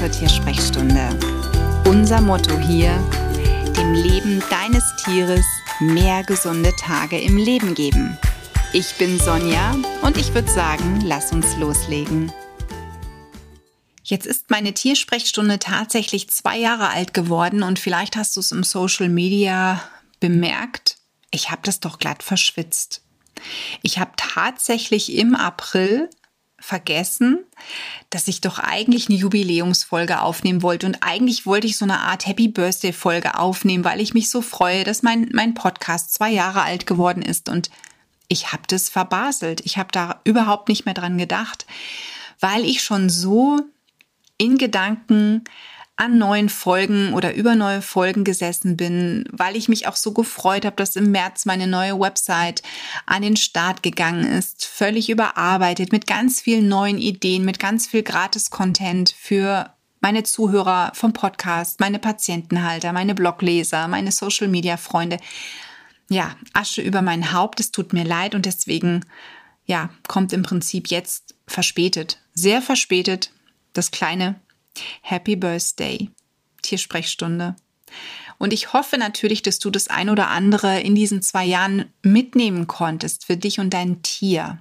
zur Tiersprechstunde. Unser Motto hier, dem Leben deines Tieres mehr gesunde Tage im Leben geben. Ich bin Sonja und ich würde sagen, lass uns loslegen. Jetzt ist meine Tiersprechstunde tatsächlich zwei Jahre alt geworden und vielleicht hast du es im Social Media bemerkt. Ich habe das doch glatt verschwitzt. Ich habe tatsächlich im April vergessen, dass ich doch eigentlich eine Jubiläumsfolge aufnehmen wollte. Und eigentlich wollte ich so eine Art Happy Birthday Folge aufnehmen, weil ich mich so freue, dass mein, mein Podcast zwei Jahre alt geworden ist. Und ich habe das verbaselt. Ich habe da überhaupt nicht mehr dran gedacht, weil ich schon so in Gedanken an neuen Folgen oder über neue Folgen gesessen bin, weil ich mich auch so gefreut habe, dass im März meine neue Website an den Start gegangen ist, völlig überarbeitet mit ganz vielen neuen Ideen, mit ganz viel Gratis-Content für meine Zuhörer vom Podcast, meine Patientenhalter, meine Blogleser, meine Social-Media-Freunde. Ja, Asche über mein Haupt, es tut mir leid und deswegen, ja, kommt im Prinzip jetzt verspätet, sehr verspätet das kleine Happy Birthday, Tiersprechstunde. Und ich hoffe natürlich, dass du das ein oder andere in diesen zwei Jahren mitnehmen konntest für dich und dein Tier.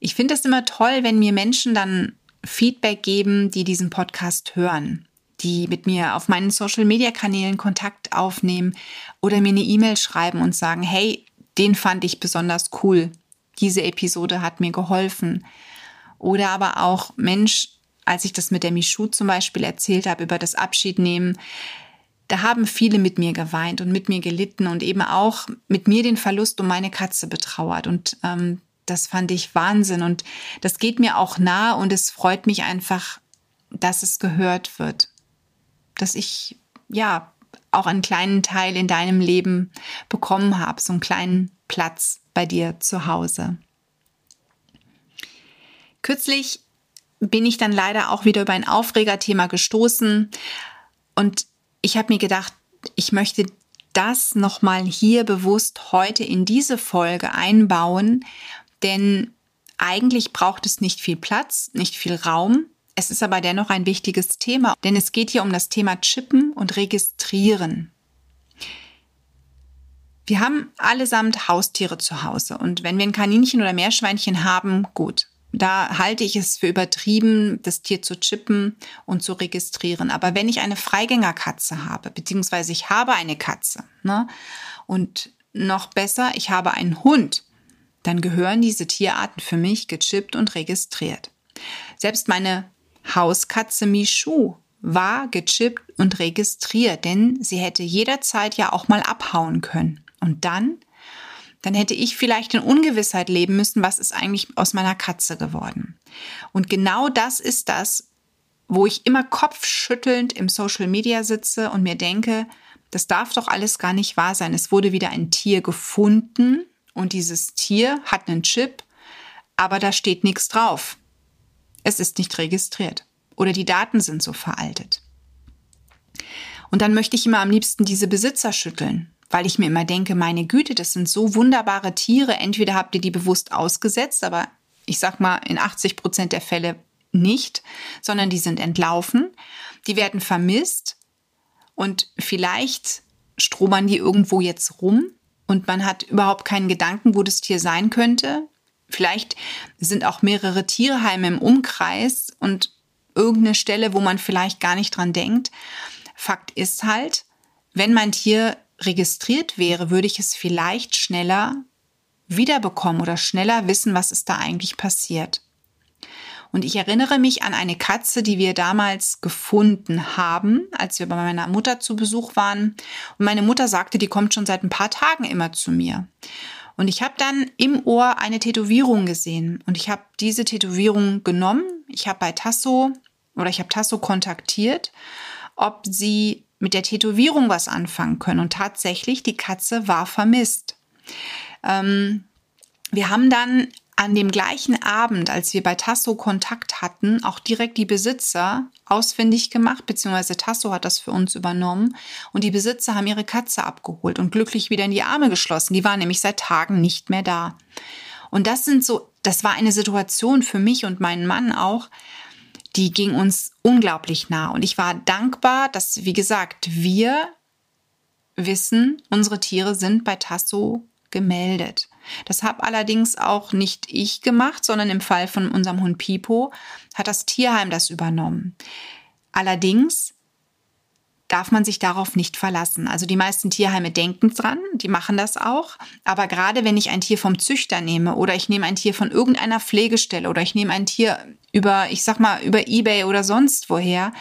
Ich finde es immer toll, wenn mir Menschen dann Feedback geben, die diesen Podcast hören, die mit mir auf meinen Social-Media-Kanälen Kontakt aufnehmen oder mir eine E-Mail schreiben und sagen, hey, den fand ich besonders cool. Diese Episode hat mir geholfen. Oder aber auch, Mensch, als ich das mit der Michu zum Beispiel erzählt habe über das Abschiednehmen, da haben viele mit mir geweint und mit mir gelitten und eben auch mit mir den Verlust um meine Katze betrauert. Und ähm, das fand ich Wahnsinn. Und das geht mir auch nah und es freut mich einfach, dass es gehört wird. Dass ich, ja, auch einen kleinen Teil in deinem Leben bekommen habe, so einen kleinen Platz bei dir zu Hause. Kürzlich bin ich dann leider auch wieder über ein Aufregerthema gestoßen und ich habe mir gedacht, ich möchte das nochmal hier bewusst heute in diese Folge einbauen, denn eigentlich braucht es nicht viel Platz, nicht viel Raum. Es ist aber dennoch ein wichtiges Thema, denn es geht hier um das Thema Chippen und Registrieren. Wir haben allesamt Haustiere zu Hause und wenn wir ein Kaninchen oder Meerschweinchen haben, gut, da halte ich es für übertrieben, das Tier zu chippen und zu registrieren. Aber wenn ich eine Freigängerkatze habe, beziehungsweise ich habe eine Katze, ne, und noch besser, ich habe einen Hund, dann gehören diese Tierarten für mich gechippt und registriert. Selbst meine Hauskatze Michu war gechippt und registriert, denn sie hätte jederzeit ja auch mal abhauen können. Und dann dann hätte ich vielleicht in Ungewissheit leben müssen, was ist eigentlich aus meiner Katze geworden. Und genau das ist das, wo ich immer kopfschüttelnd im Social Media sitze und mir denke, das darf doch alles gar nicht wahr sein. Es wurde wieder ein Tier gefunden und dieses Tier hat einen Chip, aber da steht nichts drauf. Es ist nicht registriert oder die Daten sind so veraltet. Und dann möchte ich immer am liebsten diese Besitzer schütteln weil ich mir immer denke, meine Güte, das sind so wunderbare Tiere. Entweder habt ihr die bewusst ausgesetzt, aber ich sag mal in 80 Prozent der Fälle nicht, sondern die sind entlaufen, die werden vermisst und vielleicht stromern die irgendwo jetzt rum und man hat überhaupt keinen Gedanken, wo das Tier sein könnte. Vielleicht sind auch mehrere Tierheime im Umkreis und irgendeine Stelle, wo man vielleicht gar nicht dran denkt. Fakt ist halt, wenn mein Tier registriert wäre, würde ich es vielleicht schneller wiederbekommen oder schneller wissen, was ist da eigentlich passiert. Und ich erinnere mich an eine Katze, die wir damals gefunden haben, als wir bei meiner Mutter zu Besuch waren. Und meine Mutter sagte, die kommt schon seit ein paar Tagen immer zu mir. Und ich habe dann im Ohr eine Tätowierung gesehen. Und ich habe diese Tätowierung genommen. Ich habe bei Tasso oder ich habe Tasso kontaktiert, ob sie mit der Tätowierung was anfangen können. Und tatsächlich, die Katze war vermisst. Ähm, wir haben dann an dem gleichen Abend, als wir bei Tasso Kontakt hatten, auch direkt die Besitzer ausfindig gemacht, beziehungsweise Tasso hat das für uns übernommen und die Besitzer haben ihre Katze abgeholt und glücklich wieder in die Arme geschlossen. Die war nämlich seit Tagen nicht mehr da. Und das sind so, das war eine Situation für mich und meinen Mann auch, die ging uns unglaublich nah. Und ich war dankbar, dass, wie gesagt, wir wissen, unsere Tiere sind bei Tasso gemeldet. Das habe allerdings auch nicht ich gemacht, sondern im Fall von unserem Hund Pipo hat das Tierheim das übernommen. Allerdings darf man sich darauf nicht verlassen. Also die meisten Tierheime denken dran, die machen das auch. Aber gerade wenn ich ein Tier vom Züchter nehme oder ich nehme ein Tier von irgendeiner Pflegestelle oder ich nehme ein Tier über, ich sag mal, über eBay oder sonst woher,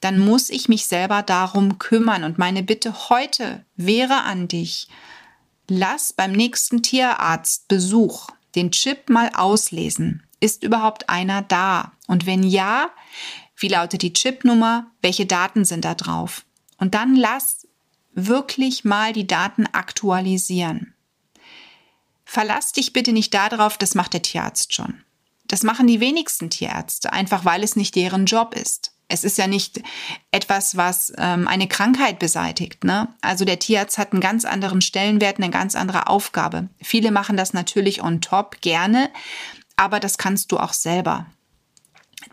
dann muss ich mich selber darum kümmern. Und meine Bitte heute wäre an dich, lass beim nächsten Tierarztbesuch den Chip mal auslesen. Ist überhaupt einer da? Und wenn ja, wie lautet die Chipnummer? Welche Daten sind da drauf? Und dann lass wirklich mal die Daten aktualisieren. Verlass dich bitte nicht darauf, das macht der Tierarzt schon. Das machen die wenigsten Tierärzte, einfach weil es nicht deren Job ist. Es ist ja nicht etwas, was ähm, eine Krankheit beseitigt. Ne? Also der Tierarzt hat einen ganz anderen Stellenwert, eine ganz andere Aufgabe. Viele machen das natürlich on top gerne, aber das kannst du auch selber.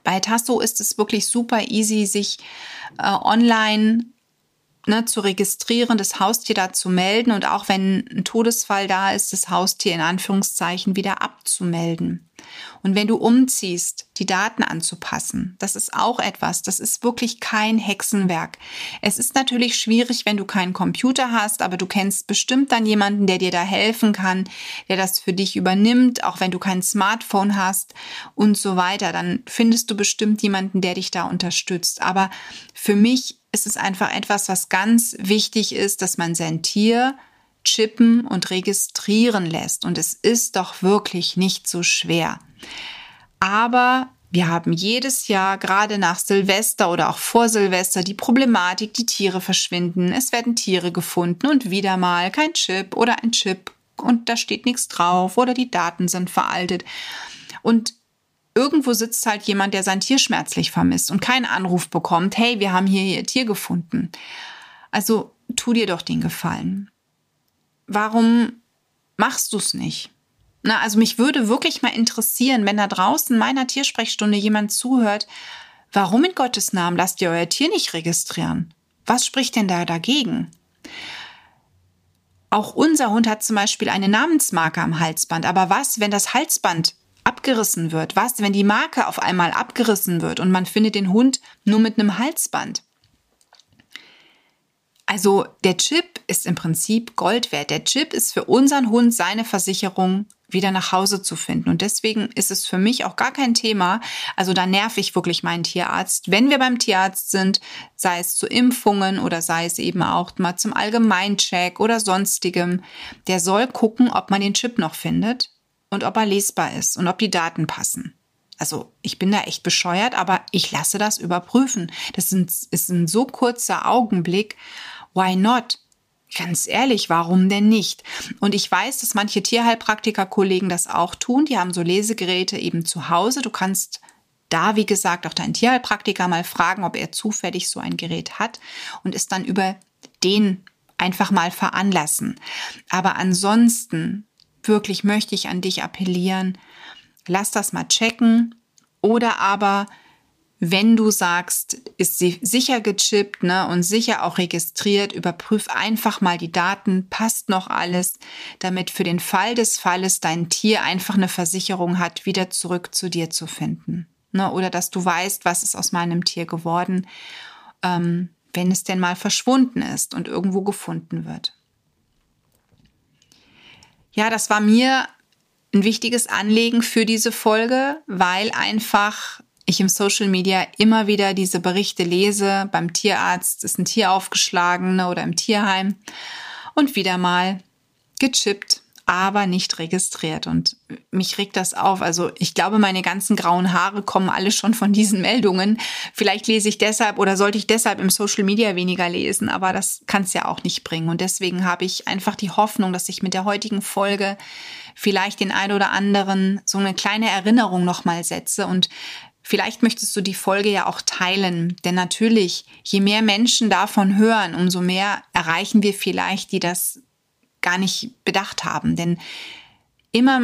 Bei Tasso ist es wirklich super easy, sich äh, online ne, zu registrieren, das Haustier da zu melden und auch wenn ein Todesfall da ist, das Haustier in Anführungszeichen wieder abzumelden. Und wenn du umziehst, die Daten anzupassen, das ist auch etwas, das ist wirklich kein Hexenwerk. Es ist natürlich schwierig, wenn du keinen Computer hast, aber du kennst bestimmt dann jemanden, der dir da helfen kann, der das für dich übernimmt, auch wenn du kein Smartphone hast und so weiter. Dann findest du bestimmt jemanden, der dich da unterstützt. Aber für mich ist es einfach etwas, was ganz wichtig ist, dass man sein Tier chippen und registrieren lässt. Und es ist doch wirklich nicht so schwer. Aber wir haben jedes Jahr, gerade nach Silvester oder auch vor Silvester, die Problematik, die Tiere verschwinden. Es werden Tiere gefunden und wieder mal kein Chip oder ein Chip und da steht nichts drauf oder die Daten sind veraltet. Und irgendwo sitzt halt jemand, der sein Tier schmerzlich vermisst und keinen Anruf bekommt, hey, wir haben hier ihr Tier gefunden. Also tu dir doch den Gefallen warum machst du es nicht? Na, also mich würde wirklich mal interessieren, wenn da draußen meiner Tiersprechstunde jemand zuhört, warum in Gottes Namen lasst ihr euer Tier nicht registrieren? Was spricht denn da dagegen? Auch unser Hund hat zum Beispiel eine Namensmarke am Halsband. Aber was, wenn das Halsband abgerissen wird? Was, wenn die Marke auf einmal abgerissen wird und man findet den Hund nur mit einem Halsband? Also der Chip ist im Prinzip Gold wert. Der Chip ist für unseren Hund seine Versicherung, wieder nach Hause zu finden. Und deswegen ist es für mich auch gar kein Thema. Also da nerv ich wirklich meinen Tierarzt. Wenn wir beim Tierarzt sind, sei es zu Impfungen oder sei es eben auch mal zum Allgemeincheck oder sonstigem, der soll gucken, ob man den Chip noch findet und ob er lesbar ist und ob die Daten passen. Also ich bin da echt bescheuert, aber ich lasse das überprüfen. Das ist ein so kurzer Augenblick Why not? Ganz ehrlich, warum denn nicht? Und ich weiß, dass manche Tierheilpraktiker-Kollegen das auch tun. Die haben so Lesegeräte eben zu Hause. Du kannst da, wie gesagt, auch deinen Tierheilpraktiker mal fragen, ob er zufällig so ein Gerät hat und es dann über den einfach mal veranlassen. Aber ansonsten wirklich möchte ich an dich appellieren, lass das mal checken oder aber wenn du sagst, ist sie sicher gechippt ne, und sicher auch registriert, überprüf einfach mal die Daten, passt noch alles, damit für den Fall des Falles dein Tier einfach eine Versicherung hat, wieder zurück zu dir zu finden. Ne, oder dass du weißt, was ist aus meinem Tier geworden, ähm, wenn es denn mal verschwunden ist und irgendwo gefunden wird. Ja, das war mir ein wichtiges Anliegen für diese Folge, weil einfach ich im Social Media immer wieder diese Berichte lese, beim Tierarzt ist ein Tier aufgeschlagen ne, oder im Tierheim und wieder mal gechippt, aber nicht registriert. Und mich regt das auf. Also ich glaube, meine ganzen grauen Haare kommen alle schon von diesen Meldungen. Vielleicht lese ich deshalb oder sollte ich deshalb im Social Media weniger lesen, aber das kann es ja auch nicht bringen. Und deswegen habe ich einfach die Hoffnung, dass ich mit der heutigen Folge vielleicht den ein oder anderen so eine kleine Erinnerung nochmal setze und Vielleicht möchtest du die Folge ja auch teilen, denn natürlich, je mehr Menschen davon hören, umso mehr erreichen wir vielleicht, die das gar nicht bedacht haben. Denn immer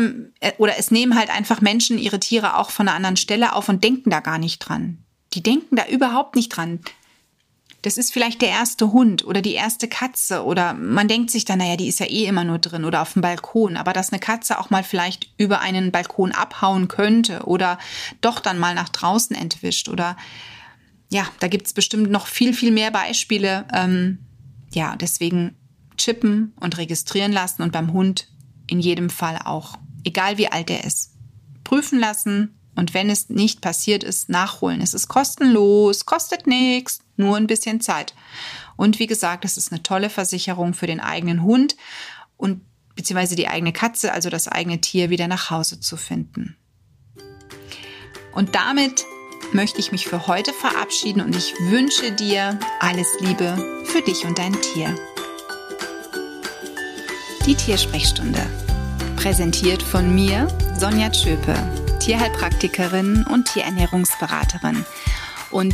oder es nehmen halt einfach Menschen ihre Tiere auch von einer anderen Stelle auf und denken da gar nicht dran. Die denken da überhaupt nicht dran. Das ist vielleicht der erste Hund oder die erste Katze oder man denkt sich dann, naja, die ist ja eh immer nur drin oder auf dem Balkon, aber dass eine Katze auch mal vielleicht über einen Balkon abhauen könnte oder doch dann mal nach draußen entwischt oder ja, da gibt es bestimmt noch viel, viel mehr Beispiele. Ähm, ja, deswegen chippen und registrieren lassen und beim Hund in jedem Fall auch, egal wie alt er ist. Prüfen lassen und wenn es nicht passiert ist, nachholen. Es ist kostenlos, kostet nichts, nur ein bisschen Zeit. Und wie gesagt, es ist eine tolle Versicherung für den eigenen Hund und beziehungsweise die eigene Katze, also das eigene Tier wieder nach Hause zu finden. Und damit möchte ich mich für heute verabschieden und ich wünsche dir alles Liebe für dich und dein Tier. Die Tiersprechstunde. Präsentiert von mir, Sonja Tschöpe, Tierheilpraktikerin und Tierernährungsberaterin. Und